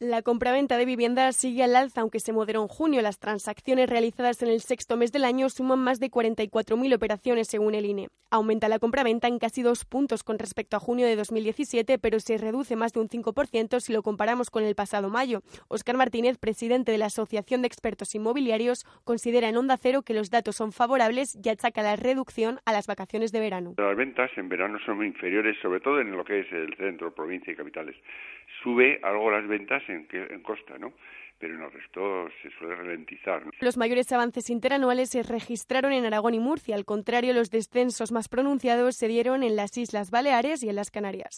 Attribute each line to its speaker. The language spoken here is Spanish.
Speaker 1: La compraventa de viviendas sigue al alza, aunque se moderó en junio. Las transacciones realizadas en el sexto mes del año suman más de 44.000 operaciones, según el INE. Aumenta la compraventa en casi dos puntos con respecto a junio de 2017, pero se reduce más de un 5% si lo comparamos con el pasado mayo. Óscar Martínez, presidente de la Asociación de Expertos Inmobiliarios, considera en Onda Cero que los datos son favorables y achaca la reducción a las vacaciones de verano.
Speaker 2: Las ventas en verano son inferiores, sobre todo en lo que es el centro, provincia y capitales. Sube algo las ventas en, costa, pero en el resto se suele ralentizar.
Speaker 1: Los mayores avances interanuales se registraron en Aragón y Murcia. Al contrario, los descensos más pronunciados se dieron en las Islas Baleares y en las Canarias.